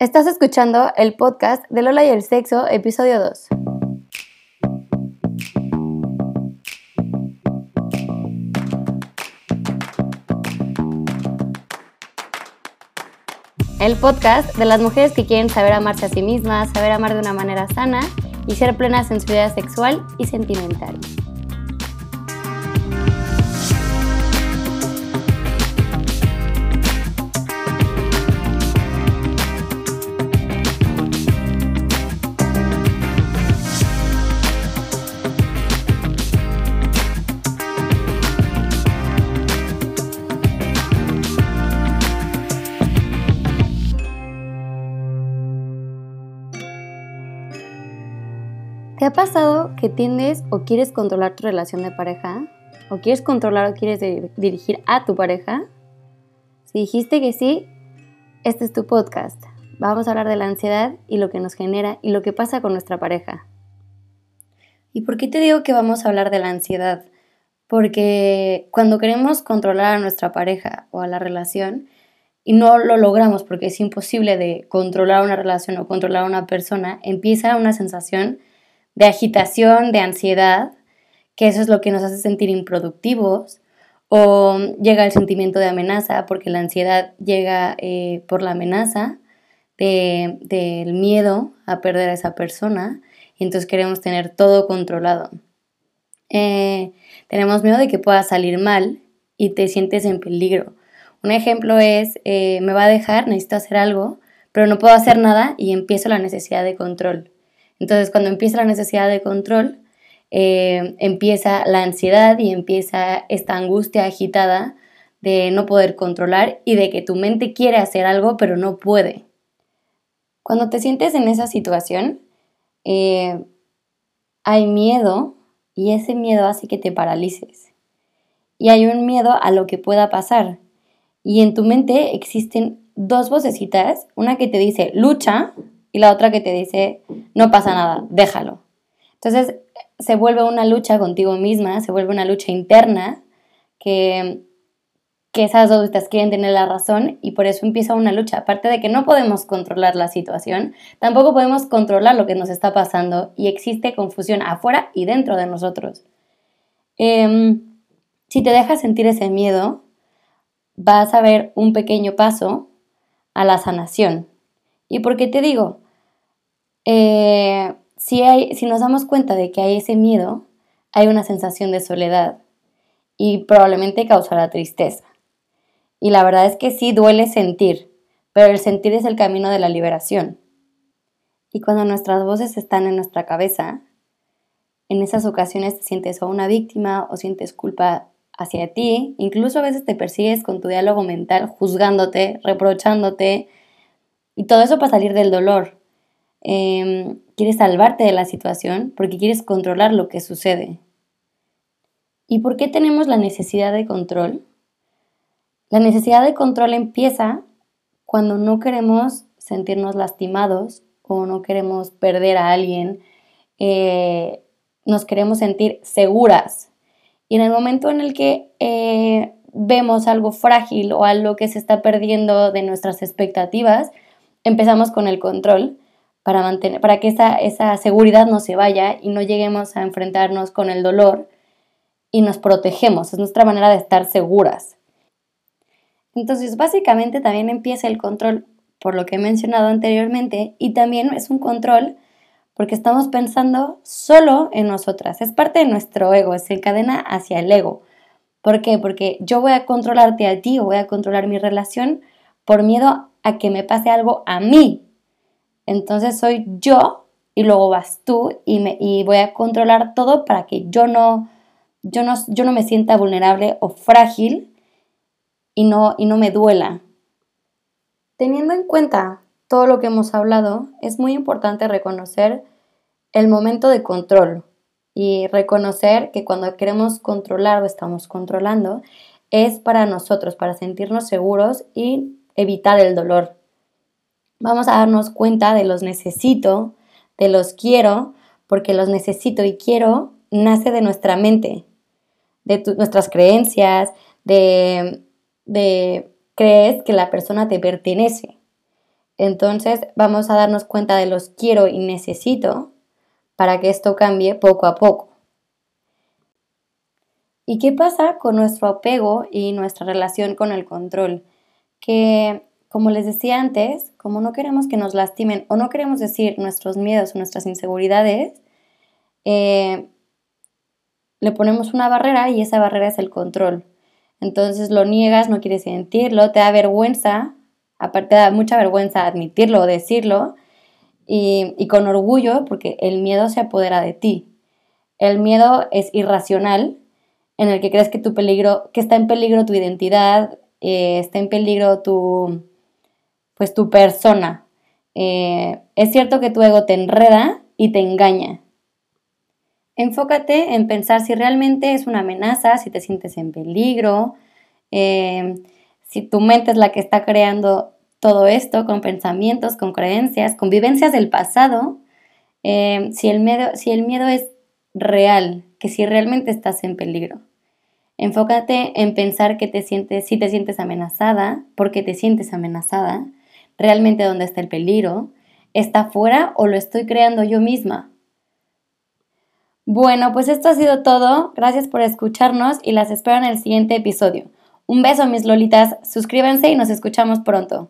Estás escuchando el podcast de Lola y el Sexo, episodio 2. El podcast de las mujeres que quieren saber amarse a sí mismas, saber amar de una manera sana y ser plenas en su vida sexual y sentimental. Ha pasado que tiendes o quieres controlar tu relación de pareja? ¿O quieres controlar o quieres dirigir a tu pareja? Si dijiste que sí, este es tu podcast. Vamos a hablar de la ansiedad y lo que nos genera y lo que pasa con nuestra pareja. ¿Y por qué te digo que vamos a hablar de la ansiedad? Porque cuando queremos controlar a nuestra pareja o a la relación y no lo logramos porque es imposible de controlar una relación o controlar a una persona, empieza una sensación de agitación, de ansiedad, que eso es lo que nos hace sentir improductivos, o llega el sentimiento de amenaza, porque la ansiedad llega eh, por la amenaza, del miedo a perder a esa persona, y entonces queremos tener todo controlado. Eh, tenemos miedo de que pueda salir mal y te sientes en peligro. Un ejemplo es, eh, me va a dejar, necesito hacer algo, pero no puedo hacer nada y empiezo la necesidad de control. Entonces, cuando empieza la necesidad de control, eh, empieza la ansiedad y empieza esta angustia agitada de no poder controlar y de que tu mente quiere hacer algo pero no puede. Cuando te sientes en esa situación, eh, hay miedo y ese miedo hace que te paralices. Y hay un miedo a lo que pueda pasar. Y en tu mente existen dos vocecitas, una que te dice lucha y la otra que te dice, no pasa nada, déjalo. Entonces se vuelve una lucha contigo misma, se vuelve una lucha interna que, que esas estas quieren tener la razón y por eso empieza una lucha. Aparte de que no podemos controlar la situación, tampoco podemos controlar lo que nos está pasando y existe confusión afuera y dentro de nosotros. Em, si te dejas sentir ese miedo, vas a ver un pequeño paso a la sanación. ¿Y por qué te digo? Eh, si, nos damos cuenta de que hay ese miedo, hay una sensación de soledad y probablemente causará tristeza. Y la verdad es que sí duele sentir, pero el sentir es el camino de la liberación. Y cuando nuestras voces están en nuestra cabeza, en esas ocasiones te sientes o una víctima o sientes culpa hacia ti, incluso a veces te persigues con tu diálogo mental juzgándote, reprochándote, y todo eso para salir del dolor. Em, quieres salvarte de la situación porque quieres controlar lo que sucede. ¿Y por qué tenemos la necesidad de control? La necesidad de control empieza cuando no queremos sentirnos lastimados o no queremos perder a alguien, eh, nos queremos sentir seguras. Y en el momento en el que eh, vemos algo frágil o algo que se está perdiendo de nuestras expectativas, empezamos con el control para, mantener, para que esa, esa seguridad no se vaya y no lleguemos a enfrentarnos con el dolor y nos protegemos. Es nuestra manera de estar seguras. Entonces, básicamente también empieza el control por lo que he mencionado anteriormente y también es un control porque estamos pensando solo en nosotras. Es parte de nuestro ego, se encadena hacia el ego. ¿Por qué? Porque yo voy a controlarte a ti o voy a controlar mi relación por miedo a que me pase algo a mí. Entonces soy yo y luego vas tú y, me, y voy a controlar todo para que yo no, yo no, yo no me sienta vulnerable o frágil y no, y no me duela. Teniendo en cuenta todo lo que hemos hablado, es muy importante reconocer el momento de control y reconocer que cuando queremos controlar o estamos controlando es para nosotros, para sentirnos seguros y evitar el dolor. Vamos a darnos cuenta de los necesito, de los quiero, porque los necesito y quiero nace de nuestra mente, de nuestras creencias, de, de crees que la persona te pertenece. Entonces vamos a darnos cuenta de los quiero y necesito para que esto cambie poco a poco. ¿Y qué pasa con nuestro apego y nuestra relación con el control? Que, como les decía antes, como no queremos que nos lastimen o no queremos decir nuestros miedos o nuestras inseguridades, eh, le ponemos una barrera y esa barrera es el control. Entonces lo niegas, no quieres sentirlo, te da vergüenza aparte da mucha vergüenza admitirlo o decirlo, y, con orgullo, porque el miedo se apodera de ti. El miedo es irracional, en el que crees que tu peligro, que está en peligro tu identidad, eh, está en peligro tu, pues tu persona. Eh, es cierto que tu ego te enreda y te engaña. Enfócate en pensar si realmente es una amenaza, si te sientes en peligro, eh, si tu mente es la que está creando todo esto con pensamientos, con creencias, con vivencias del pasado, eh, si, el miedo, si el miedo es real, que si realmente estás en peligro. Enfócate en pensar que te sientes, si te sientes amenazada, porque te sientes amenazada, realmente dónde está el peligro, está fuera o lo estoy creando yo misma. Bueno, pues esto ha sido todo. Gracias por escucharnos y las espero en el siguiente episodio. Un beso mis lolitas, suscríbanse y nos escuchamos pronto.